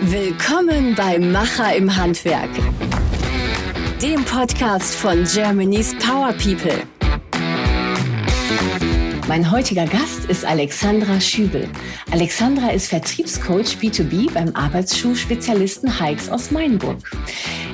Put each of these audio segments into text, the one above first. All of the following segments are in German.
Willkommen bei Macher im Handwerk, dem Podcast von Germany's Power People. Mein heutiger Gast ist Alexandra Schübel. Alexandra ist Vertriebscoach B2B beim Arbeitsschuhspezialisten Hikes aus Mainburg.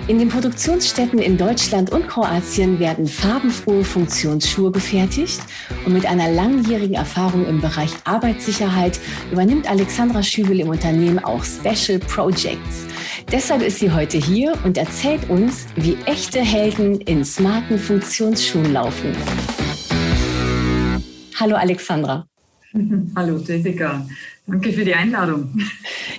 In den Produktionsstätten in Deutschland und Kroatien werden farbenfrohe Funktionsschuhe gefertigt und mit einer langjährigen Erfahrung im Bereich Arbeitssicherheit übernimmt Alexandra Schübel im Unternehmen auch Special Projects. Deshalb ist sie heute hier und erzählt uns, wie echte Helden in smarten Funktionsschuhen laufen. Hallo Alexandra. Hallo Jessica. Danke für die Einladung.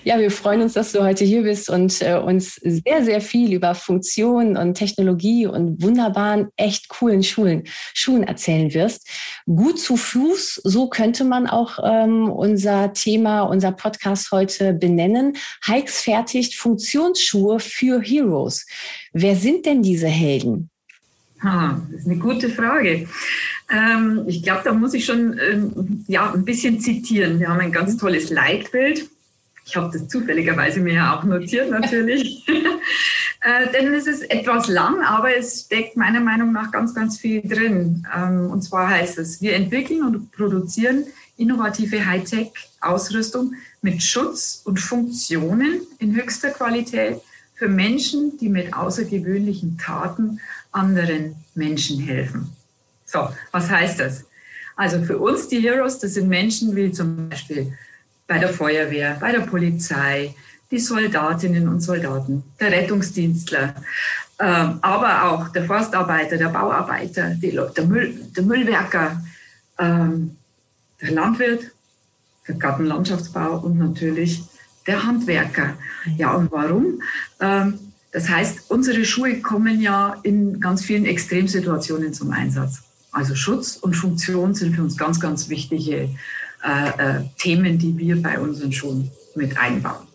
Ja, wir freuen uns, dass du heute hier bist und äh, uns sehr, sehr viel über Funktion und Technologie und wunderbaren, echt coolen Schulen, Schuhen erzählen wirst. Gut zu Fuß, so könnte man auch ähm, unser Thema, unser Podcast heute benennen. Hikes fertigt Funktionsschuhe für Heroes. Wer sind denn diese Helden? Ah, das ist eine gute Frage. Ähm, ich glaube, da muss ich schon ähm, ja, ein bisschen zitieren. Wir haben ein ganz tolles Leitbild. Ich habe das zufälligerweise mir ja auch notiert natürlich. äh, denn es ist etwas lang, aber es steckt meiner Meinung nach ganz, ganz viel drin. Ähm, und zwar heißt es, wir entwickeln und produzieren innovative Hightech-Ausrüstung mit Schutz und Funktionen in höchster Qualität für Menschen, die mit außergewöhnlichen Taten anderen Menschen helfen. So, was heißt das? Also für uns die Heroes, das sind Menschen wie zum Beispiel bei der Feuerwehr, bei der Polizei, die Soldatinnen und Soldaten, der Rettungsdienstler, äh, aber auch der Forstarbeiter, der Bauarbeiter, die, der, Müll, der Müllwerker, äh, der Landwirt, der Gartenlandschaftsbau und natürlich der Handwerker. Ja, und warum? Ähm, das heißt, unsere Schuhe kommen ja in ganz vielen Extremsituationen zum Einsatz. Also Schutz und Funktion sind für uns ganz, ganz wichtige äh, äh, Themen, die wir bei unseren Schulen mit einbauen.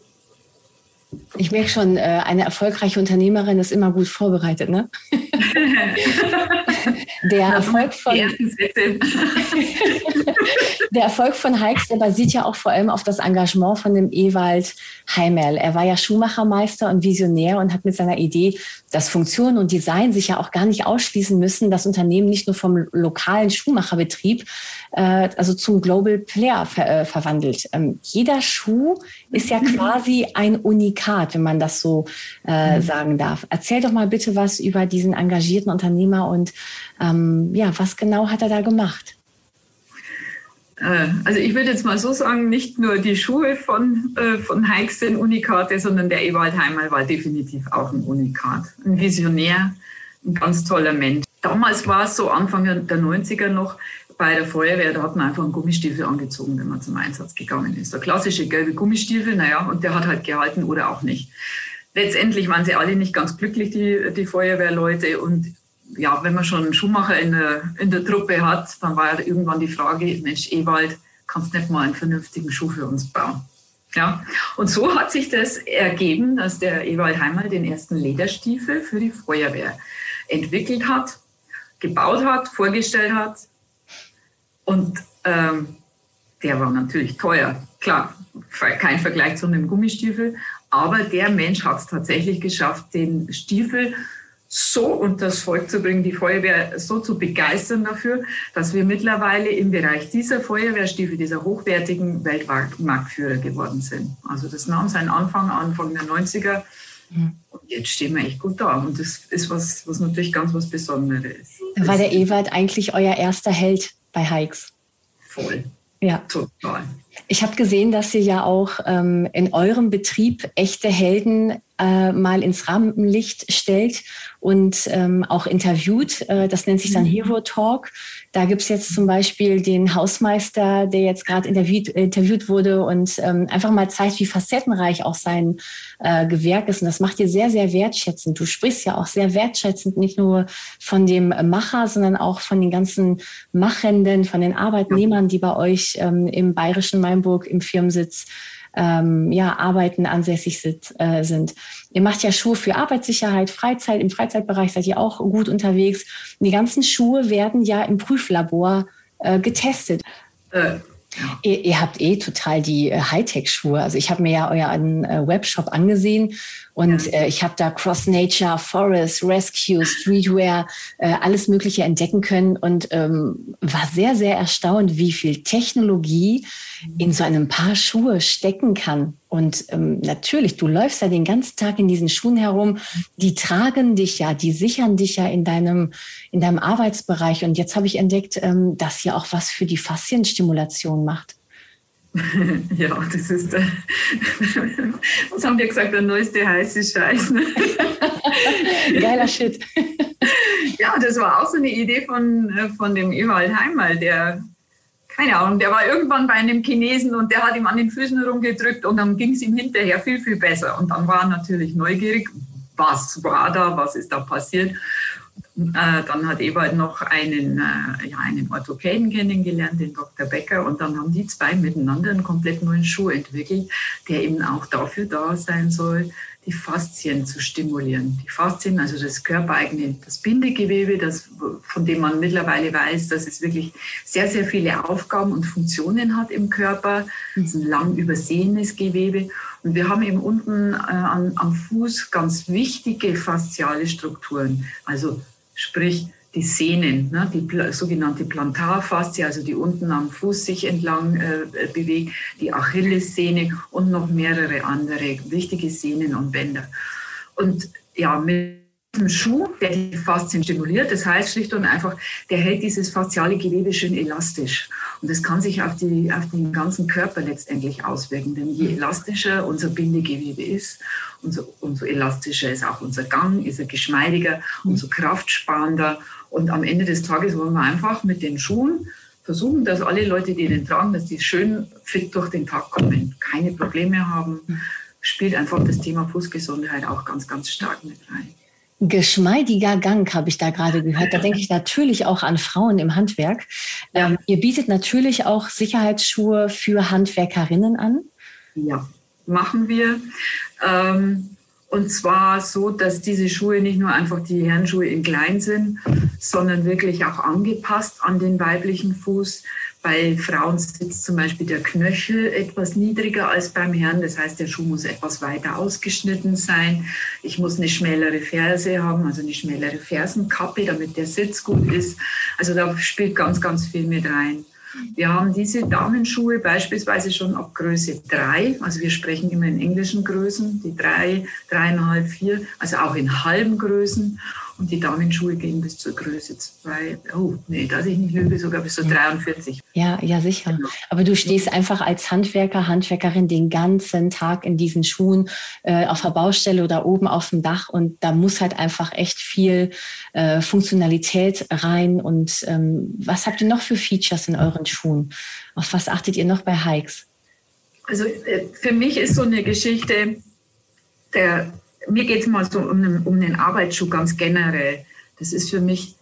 Ich merke schon, äh, eine erfolgreiche Unternehmerin ist immer gut vorbereitet, ne? der Erfolg von der Erfolg von Hikes, der basiert ja auch vor allem auf das Engagement von dem Ewald Heimerl. Er war ja Schuhmachermeister und Visionär und hat mit seiner Idee, dass Funktion und Design sich ja auch gar nicht ausschließen müssen, das Unternehmen nicht nur vom lokalen Schuhmacherbetrieb, äh, also zum Global Player äh, verwandelt. Ähm, jeder Schuh ist ja quasi ein Unikat, wenn man das so äh, mhm. sagen darf. Erzähl doch mal bitte was über diesen engagierten Unternehmer und ähm, ja, was genau hat er da gemacht? Äh, also ich würde jetzt mal so sagen, nicht nur die Schuhe von, äh, von Hikes sind Unikate, sondern der Ewald Heimal war definitiv auch ein Unikat. Ein Visionär, ein ganz toller Mensch. Damals war es so Anfang der 90er noch bei der Feuerwehr, da hat man einfach einen Gummistiefel angezogen, wenn man zum Einsatz gegangen ist. Der klassische gelbe Gummistiefel, naja, und der hat halt gehalten oder auch nicht. Letztendlich waren sie alle nicht ganz glücklich, die, die Feuerwehrleute. Und ja, wenn man schon einen Schuhmacher in der, in der Truppe hat, dann war ja irgendwann die Frage, Mensch, Ewald, kannst nicht mal einen vernünftigen Schuh für uns bauen? Ja, und so hat sich das ergeben, dass der Ewald Heimal den ersten Lederstiefel für die Feuerwehr entwickelt hat, gebaut hat, vorgestellt hat. Und ähm, der war natürlich teuer. Klar, kein Vergleich zu einem Gummistiefel, aber der Mensch hat es tatsächlich geschafft, den Stiefel so unter das Volk zu bringen, die Feuerwehr so zu begeistern dafür, dass wir mittlerweile im Bereich dieser Feuerwehrstiefel, dieser hochwertigen Weltmarktführer geworden sind. Also das nahm seinen Anfang, Anfang der 90er. Mhm. Und jetzt stehen wir echt gut da. Und das ist was, was natürlich ganz was Besonderes ist. War der Ewald eigentlich euer erster Held bei Hikes? Voll. Ja. Total. Ich habe gesehen, dass ihr ja auch ähm, in eurem Betrieb echte Helden äh, mal ins Rampenlicht stellt und ähm, auch interviewt. Äh, das nennt sich dann mhm. Hero Talk. Da gibt's jetzt zum Beispiel den Hausmeister, der jetzt gerade interviewt, interviewt wurde und ähm, einfach mal zeigt, wie facettenreich auch sein äh, Gewerk ist. Und das macht dir sehr, sehr wertschätzend. Du sprichst ja auch sehr wertschätzend nicht nur von dem Macher, sondern auch von den ganzen Machenden, von den Arbeitnehmern, die bei euch ähm, im bayerischen Mainburg im Firmensitz ähm, ja, Arbeiten ansässig sit, äh, sind. Ihr macht ja Schuhe für Arbeitssicherheit, Freizeit. Im Freizeitbereich seid ihr auch gut unterwegs. Die ganzen Schuhe werden ja im Prüflabor äh, getestet. Äh. Ihr, ihr, habt eh total die äh, Hightech-Schuhe. Also ich habe mir ja euren äh, Webshop angesehen und ja. äh, ich habe da Cross Nature, Forest, Rescue, Streetwear, äh, alles Mögliche entdecken können und ähm, war sehr, sehr erstaunt, wie viel Technologie in so einem Paar Schuhe stecken kann. Und ähm, natürlich, du läufst ja den ganzen Tag in diesen Schuhen herum. Die tragen dich ja, die sichern dich ja in deinem, in deinem Arbeitsbereich. Und jetzt habe ich entdeckt, ähm, dass hier auch was für die Faszienstimulation macht. Ja, das ist, der, was haben wir gesagt, der neueste heiße Scheiß. Ne? Geiler Shit. Ja, das war auch so eine Idee von, äh, von dem Ewald Heimal, der keine Ahnung, der war irgendwann bei einem Chinesen und der hat ihm an den Füßen rumgedrückt und dann ging es ihm hinterher viel, viel besser. Und dann war er natürlich neugierig, was war da, was ist da passiert. Äh, dann hat Ewald noch einen, äh, ja, einen Orthopäden kennengelernt, den Dr. Becker, und dann haben die zwei miteinander einen komplett neuen Schuh entwickelt, der eben auch dafür da sein soll, die Faszien zu stimulieren. Die Faszien, also das körpereigene, das Bindegewebe, das, von dem man mittlerweile weiß, dass es wirklich sehr, sehr viele Aufgaben und Funktionen hat im Körper. Das ist ein lang übersehenes Gewebe. Und wir haben eben unten äh, am, am Fuß ganz wichtige fasziale Strukturen. Also sprich, die Sehnen, ne, die sogenannte Plantarfaszie, also die unten am Fuß sich entlang äh, bewegt, die Achillessehne und noch mehrere andere wichtige Sehnen und Bänder. Und ja, mit einem Schuh, der die Faszien stimuliert, das heißt schlicht und einfach, der hält dieses fasziale Gewebe schön elastisch. Und das kann sich auf, die, auf den ganzen Körper letztendlich auswirken. Denn je elastischer unser Bindegewebe ist, umso, umso elastischer ist auch unser Gang, ist er geschmeidiger, umso kraftsparender und am Ende des Tages wollen wir einfach mit den Schuhen versuchen, dass alle Leute, die den tragen, dass die schön fit durch den Tag kommen, keine Probleme haben. Spielt einfach das Thema Fußgesundheit auch ganz, ganz stark mit rein. Geschmeidiger Gang habe ich da gerade gehört. Da denke ich natürlich auch an Frauen im Handwerk. Ja. Ähm, ihr bietet natürlich auch Sicherheitsschuhe für Handwerkerinnen an. Ja, machen wir. Ähm, und zwar so, dass diese Schuhe nicht nur einfach die Herrenschuhe in klein sind, sondern wirklich auch angepasst an den weiblichen Fuß. Bei Frauen sitzt zum Beispiel der Knöchel etwas niedriger als beim Herrn. Das heißt, der Schuh muss etwas weiter ausgeschnitten sein. Ich muss eine schmälere Ferse haben, also eine schmälere Fersenkappe, damit der Sitz gut ist. Also da spielt ganz, ganz viel mit rein. Wir haben diese Damenschuhe beispielsweise schon ab Größe 3, also wir sprechen immer in englischen Größen, die 3, 3,5, 4, also auch in halben Größen. Und die Damenschuhe gehen bis zur Größe 2, oh nee, dass ich nicht lüge, sogar bis zur 43. Ja, ja, sicher. Genau. Aber du stehst einfach als Handwerker, Handwerkerin den ganzen Tag in diesen Schuhen äh, auf der Baustelle oder oben auf dem Dach und da muss halt einfach echt viel äh, Funktionalität rein. Und ähm, was habt ihr noch für Features in euren Schuhen? Auf was achtet ihr noch bei Hikes? Also äh, für mich ist so eine Geschichte, der mir geht es mal so um den, um den Arbeitsschuh ganz generell. Das ist für mich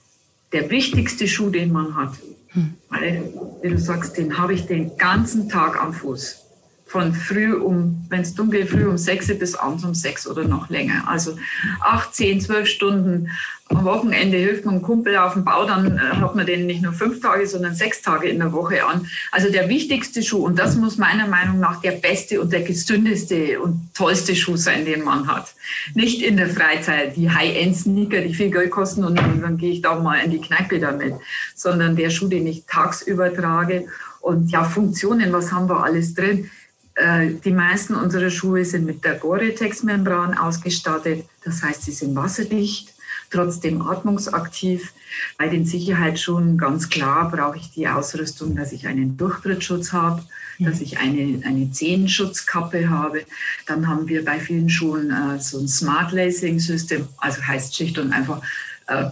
der wichtigste Schuh, den man hat. Hm. Weil, wie du sagst, den habe ich den ganzen Tag am Fuß. Von früh um, wenn es dunkel früh um sechs bis abends um sechs oder noch länger. Also acht, zehn, zwölf Stunden am Wochenende hilft man einem Kumpel auf dem Bau, dann äh, hat man den nicht nur fünf Tage, sondern sechs Tage in der Woche an. Also der wichtigste Schuh, und das muss meiner Meinung nach der beste und der gesündeste und tollste Schuh sein, den man hat. Nicht in der Freizeit, die High-End-Sneaker, die viel Geld kosten und dann, dann gehe ich da mal in die Kneipe damit, sondern der Schuh, den ich tagsüber trage. Und ja, Funktionen, was haben wir alles drin? Äh, die meisten unserer Schuhe sind mit der Gore-Tex-Membran ausgestattet. Das heißt, sie sind wasserdicht trotzdem atmungsaktiv. Bei den Sicherheitsschuhen ganz klar brauche ich die Ausrüstung, dass ich einen Durchtrittsschutz habe, dass ich eine, eine Zehenschutzkappe habe. Dann haben wir bei vielen Schuhen äh, so ein Smart Lacing System, also heißt schlicht und einfach, äh,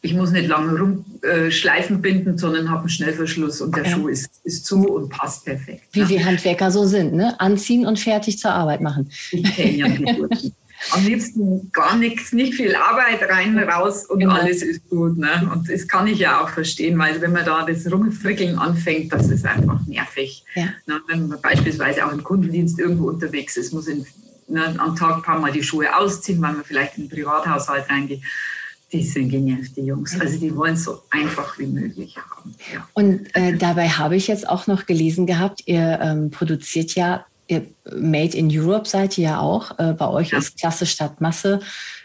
ich muss nicht lange rumschleifen äh, binden, sondern habe einen Schnellverschluss und der ja. Schuh ist, ist zu und passt perfekt. Wie ja. wir Handwerker so sind, ne? Anziehen und fertig zur Arbeit machen. Ich kenne ja die am liebsten gar nichts, nicht viel Arbeit rein, raus und genau. alles ist gut. Ne? Und das kann ich ja auch verstehen, weil wenn man da das Rumfrickeln anfängt, das ist einfach nervig. Ja. Ne? Wenn man beispielsweise auch im Kundendienst irgendwo unterwegs ist, muss in, ne, am Tag ein paar Mal die Schuhe ausziehen, weil man vielleicht in den Privathaushalt reingeht. Die sind genervt, die Jungs. Also die wollen es so einfach wie möglich haben. Ja. Und äh, dabei habe ich jetzt auch noch gelesen gehabt, ihr ähm, produziert ja, ihr Made in Europe seid ihr ja auch. Äh, bei euch ja. ist Klasse statt Masse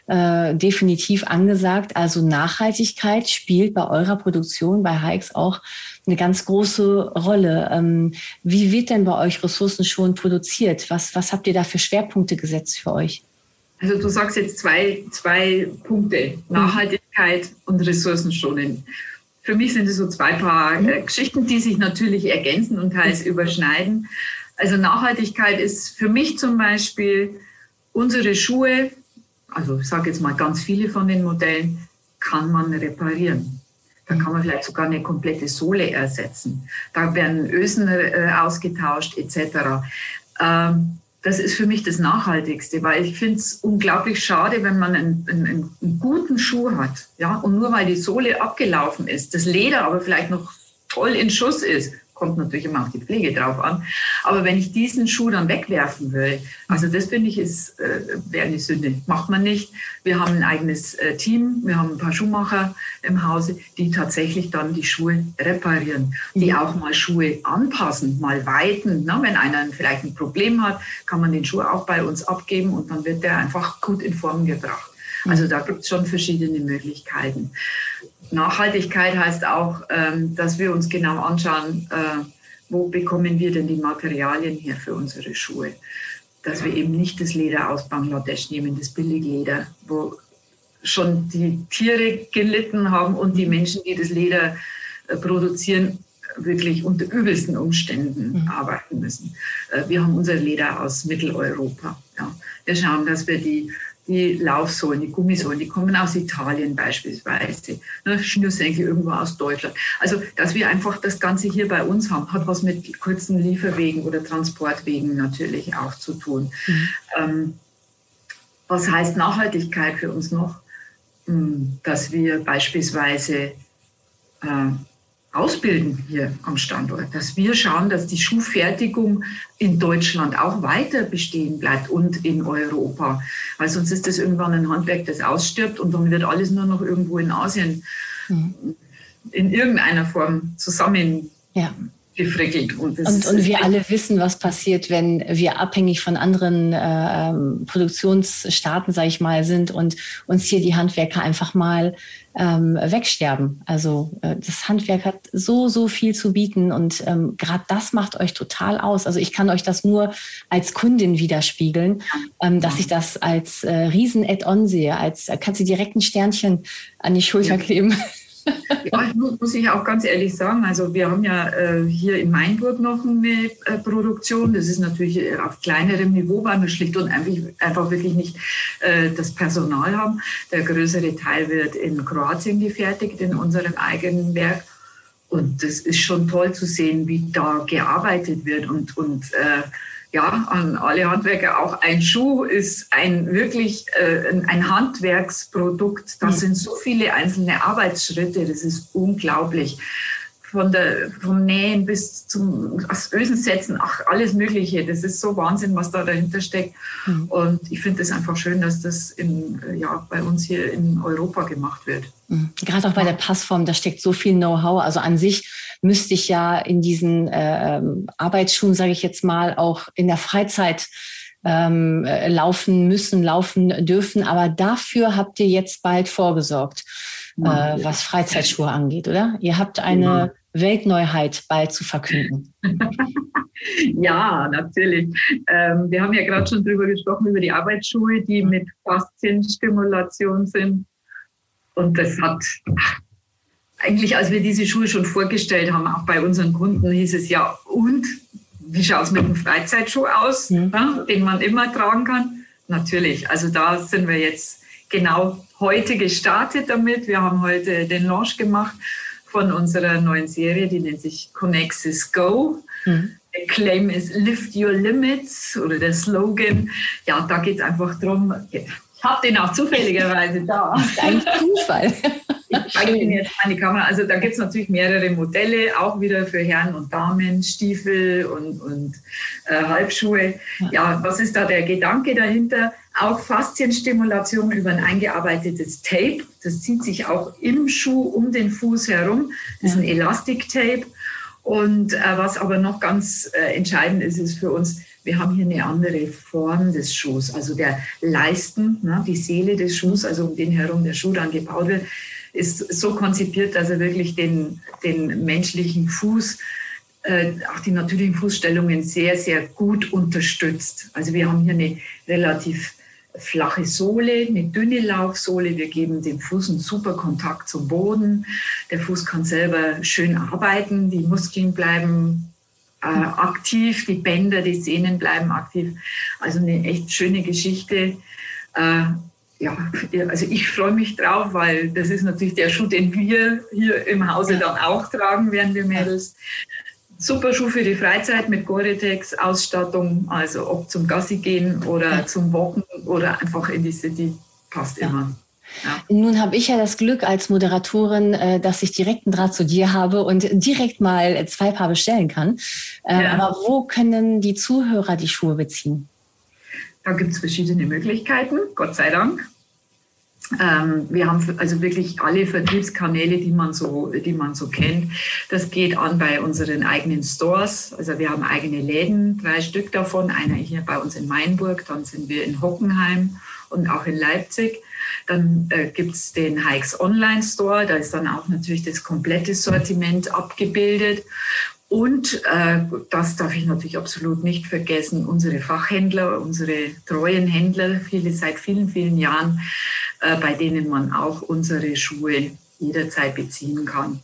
äh, definitiv angesagt. Also Nachhaltigkeit spielt bei eurer Produktion, bei Hikes auch eine ganz große Rolle. Ähm, wie wird denn bei euch ressourcenschonend produziert? Was, was habt ihr da für Schwerpunkte gesetzt für euch? Also du sagst jetzt zwei, zwei Punkte, Nachhaltigkeit und Ressourcenschonen. Für mich sind es so zwei Paar äh, Geschichten, die sich natürlich ergänzen und teils überschneiden. Also Nachhaltigkeit ist für mich zum Beispiel unsere Schuhe, also ich sage jetzt mal ganz viele von den Modellen, kann man reparieren. Da kann man vielleicht sogar eine komplette Sohle ersetzen. Da werden Ösen äh, ausgetauscht etc. Ähm, das ist für mich das Nachhaltigste, weil ich finde es unglaublich schade, wenn man einen, einen, einen, guten Schuh hat, ja, und nur weil die Sohle abgelaufen ist, das Leder aber vielleicht noch toll in Schuss ist, kommt natürlich immer auf die Pflege drauf an. Aber wenn ich diesen Schuh dann wegwerfen will, also das finde ich, ist äh, wäre eine Sünde. Macht man nicht. Wir haben ein eigenes äh, Team, wir haben ein paar Schuhmacher im Hause, die tatsächlich dann die Schuhe reparieren, die auch mal Schuhe anpassen, mal weiten. Na, wenn einer vielleicht ein Problem hat, kann man den Schuh auch bei uns abgeben und dann wird der einfach gut in Form gebracht. Also da gibt es schon verschiedene Möglichkeiten. Nachhaltigkeit heißt auch, ähm, dass wir uns genau anschauen, äh, wo bekommen wir denn die Materialien her für unsere Schuhe. Dass wir eben nicht das Leder aus Bangladesch nehmen, das Billigleder, wo schon die Tiere gelitten haben und die Menschen, die das Leder äh, produzieren, wirklich unter übelsten Umständen mhm. arbeiten müssen. Äh, wir haben unser Leder aus Mitteleuropa. Ja. Wir schauen, dass wir die die Laufsohlen, die Gummisohlen, die kommen aus Italien beispielsweise, ne, Schnürsenkel irgendwo aus Deutschland. Also, dass wir einfach das Ganze hier bei uns haben, hat was mit kurzen Lieferwegen oder Transportwegen natürlich auch zu tun. Mhm. Ähm, was heißt Nachhaltigkeit für uns noch? Hm, dass wir beispielsweise äh, ausbilden hier am Standort, dass wir schauen, dass die Schuhfertigung in Deutschland auch weiter bestehen bleibt und in Europa. Weil sonst ist das irgendwann ein Handwerk, das ausstirbt und dann wird alles nur noch irgendwo in Asien mhm. in irgendeiner Form zusammen ja gefrickelt. Und, und, und, wir alle wissen, was passiert, wenn wir abhängig von anderen äh, ähm, Produktionsstaaten, sage ich mal, sind und uns hier die Handwerker einfach mal ähm, wegsterben. Also äh, das Handwerk hat so, so viel zu bieten und ähm, gerade das macht euch total aus. Also ich kann euch das nur als Kundin widerspiegeln, ähm, dass ich das als äh, Riesen-Add-on sehe, als äh, kannst du direkt ein Sternchen an die Schulter kleben. Ja, muss ich auch ganz ehrlich sagen. Also wir haben ja äh, hier in Mainburg noch eine äh, Produktion. Das ist natürlich äh, auf kleinerem Niveau, weil wir schlicht und einfach, einfach wirklich nicht äh, das Personal haben. Der größere Teil wird in Kroatien gefertigt, in unserem eigenen Werk. Und das ist schon toll zu sehen, wie da gearbeitet wird und, und äh, ja, an alle Handwerker auch ein Schuh ist ein wirklich äh, ein Handwerksprodukt. Das mhm. sind so viele einzelne Arbeitsschritte, das ist unglaublich. Von der, vom Nähen bis zum Ösensetzen, ach, alles Mögliche. Das ist so Wahnsinn, was da dahinter steckt. Mhm. Und ich finde es einfach schön, dass das in, ja, bei uns hier in Europa gemacht wird. Mhm. Gerade auch bei der Passform, da steckt so viel Know-how. Also an sich müsste ich ja in diesen äh, Arbeitsschuhen, sage ich jetzt mal, auch in der Freizeit ähm, äh, laufen müssen, laufen dürfen. Aber dafür habt ihr jetzt bald vorgesorgt, äh, was Freizeitschuhe angeht, oder? Ihr habt eine ja. Weltneuheit bald zu verkünden. ja, natürlich. Ähm, wir haben ja gerade schon drüber gesprochen, über die Arbeitsschuhe, die mit Faszienstimulation sind. Und das hat eigentlich, als wir diese Schuhe schon vorgestellt haben, auch bei unseren Kunden, hieß es ja, und wie schaut es mit dem Freizeitschuh aus, ja. Den man immer tragen kann? Natürlich, also da sind wir jetzt genau heute gestartet damit. Wir haben heute den Launch gemacht von unserer neuen Serie, die nennt sich Connexis Go. Mhm. Der Claim ist Lift Your Limits oder der Slogan. Ja, da geht es einfach darum, habe den auch zufälligerweise da. Das ist ein Zufall. Ich zeige Ihnen jetzt meine Kamera. Also da gibt es natürlich mehrere Modelle, auch wieder für Herren und Damen, Stiefel und, und äh, Halbschuhe. Ja. ja, was ist da der Gedanke dahinter? Auch Faszienstimulation über ein eingearbeitetes Tape. Das zieht sich auch im Schuh um den Fuß herum. Das ist ein Elastiktape. Und äh, was aber noch ganz äh, entscheidend ist, ist für uns, wir haben hier eine andere Form des Schuhs. Also der Leisten, ne, die Seele des Schuhs, also um den herum der Schuh dann gebaut wird, ist so konzipiert, dass er wirklich den, den menschlichen Fuß, äh, auch die natürlichen Fußstellungen sehr, sehr gut unterstützt. Also wir haben hier eine relativ flache Sohle, eine dünne Laufsohle. Wir geben dem Fuß einen super Kontakt zum Boden. Der Fuß kann selber schön arbeiten, die Muskeln bleiben äh, aktiv, die Bänder, die Sehnen bleiben aktiv. Also eine echt schöne Geschichte. Äh, ja, also ich freue mich drauf, weil das ist natürlich der Schuh, den wir hier im Hause dann auch tragen, während wir Mädels. Super Schuh für die Freizeit mit Gore-Tex-Ausstattung, also ob zum Gassi gehen oder zum Wochen oder einfach in die City, passt immer. Ja. Nun habe ich ja das Glück als Moderatorin, äh, dass ich direkten Draht zu dir habe und direkt mal zwei Paar bestellen kann. Ähm, ja. Aber wo können die Zuhörer die Schuhe beziehen? Da gibt es verschiedene Möglichkeiten, Gott sei Dank. Ähm, wir haben also wirklich alle Vertriebskanäle, die man, so, die man so kennt. Das geht an bei unseren eigenen Stores. Also wir haben eigene Läden, drei Stück davon. Einer hier bei uns in Mainburg, dann sind wir in Hockenheim und auch in Leipzig. Dann äh, gibt es den Hikes Online Store, da ist dann auch natürlich das komplette Sortiment abgebildet. Und äh, das darf ich natürlich absolut nicht vergessen, unsere Fachhändler, unsere treuen Händler, viele seit vielen, vielen Jahren, äh, bei denen man auch unsere Schuhe jederzeit beziehen kann.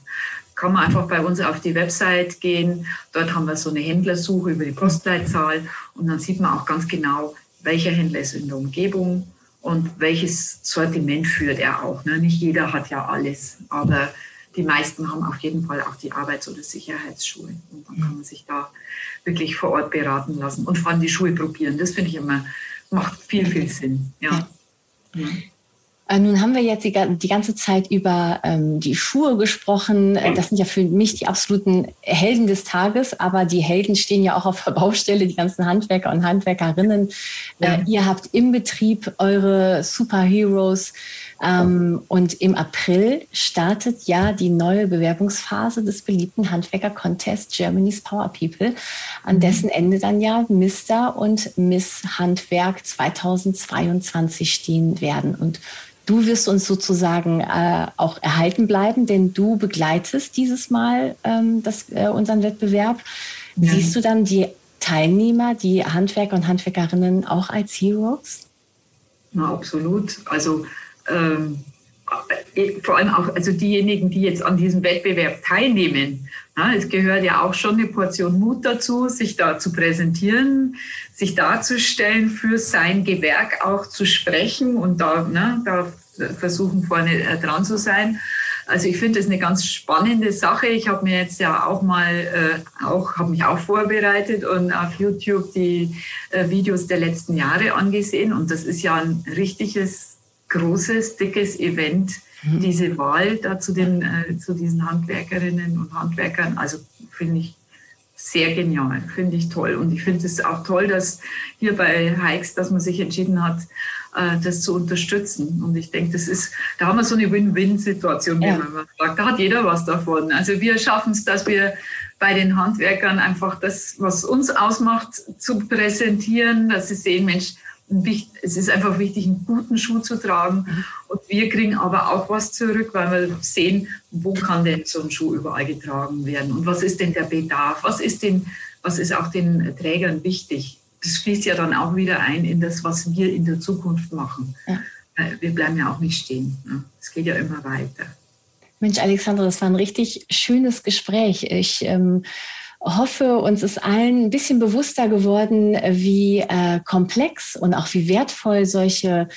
Kann man einfach bei uns auf die Website gehen. Dort haben wir so eine Händlersuche über die Postleitzahl und dann sieht man auch ganz genau, welcher Händler ist in der Umgebung und welches Sortiment führt er auch. Ne? Nicht jeder hat ja alles, aber die meisten haben auf jeden Fall auch die Arbeits- oder Sicherheitsschuhe. Und dann kann man sich da wirklich vor Ort beraten lassen und vor allem die Schuhe probieren. Das finde ich immer, macht viel, viel Sinn. Ja. ja. Äh, nun haben wir jetzt die, die ganze Zeit über ähm, die Schuhe gesprochen. Äh, das sind ja für mich die absoluten Helden des Tages, aber die Helden stehen ja auch auf der Baustelle, die ganzen Handwerker und Handwerkerinnen. Ja. Äh, ihr habt im Betrieb eure Superheroes. Ähm, und im April startet ja die neue Bewerbungsphase des beliebten Handwerker-Contests Germany's Power People, an mhm. dessen Ende dann ja Mr. und Miss Handwerk 2022 stehen werden. Und Du wirst uns sozusagen äh, auch erhalten bleiben, denn du begleitest dieses Mal ähm, das, äh, unseren Wettbewerb. Ja. Siehst du dann die Teilnehmer, die Handwerker und Handwerkerinnen auch als Heroes? Na, absolut. Also ähm, äh, vor allem auch also diejenigen, die jetzt an diesem Wettbewerb teilnehmen. Es gehört ja auch schon eine Portion Mut dazu, sich da zu präsentieren, sich darzustellen, für sein Gewerk auch zu sprechen und da, ne, da versuchen vorne äh, dran zu sein. Also ich finde das eine ganz spannende Sache. Ich habe mir jetzt ja auch mal äh, auch habe mich auch vorbereitet und auf YouTube die äh, Videos der letzten Jahre angesehen und das ist ja ein richtiges großes dickes Event mhm. diese Wahl da zu den äh, zu diesen Handwerkerinnen und Handwerkern. Also finde ich sehr genial, finde ich toll. Und ich finde es auch toll, dass hier bei Hikes, dass man sich entschieden hat, äh, das zu unterstützen. Und ich denke, das ist, da haben wir so eine Win-Win-Situation, wie ja. man sagt. Da hat jeder was davon. Also wir schaffen es, dass wir bei den Handwerkern einfach das, was uns ausmacht, zu präsentieren, dass sie sehen, Mensch, es ist einfach wichtig, einen guten Schuh zu tragen. Mhm. Und wir kriegen aber auch was zurück, weil wir sehen, wo kann denn so ein Schuh überall getragen werden und was ist denn der Bedarf, was ist, denn, was ist auch den Trägern wichtig. Das fließt ja dann auch wieder ein in das, was wir in der Zukunft machen. Ja. Wir bleiben ja auch nicht stehen. Es geht ja immer weiter. Mensch, Alexandra, das war ein richtig schönes Gespräch. Ich ähm, hoffe, uns ist allen ein bisschen bewusster geworden, wie äh, komplex und auch wie wertvoll solche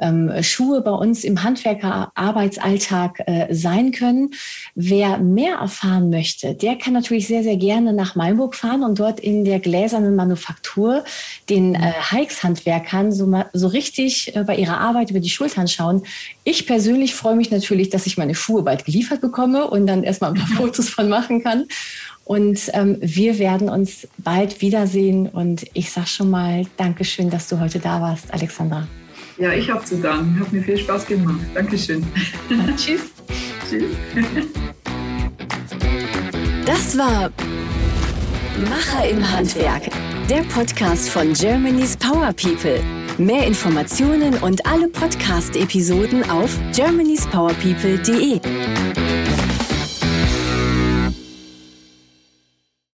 ähm, Schuhe bei uns im Handwerkerarbeitsalltag äh, sein können. Wer mehr erfahren möchte, der kann natürlich sehr, sehr gerne nach Mainburg fahren und dort in der gläsernen Manufaktur den äh, Hikes-Handwerkern so, so richtig äh, bei ihrer Arbeit über die Schultern schauen. Ich persönlich freue mich natürlich, dass ich meine Schuhe bald geliefert bekomme und dann erstmal ein paar Fotos von machen kann. Und ähm, wir werden uns bald wiedersehen. Und ich sage schon mal Dankeschön, dass du heute da warst, Alexandra. Ja, ich habe zu danken. Hat mir viel Spaß gemacht. Dankeschön. Tschüss. Tschüss. Das war Macher im Handwerk, der Podcast von Germany's Power People. Mehr Informationen und alle Podcast-Episoden auf germanyspowerpeople.de.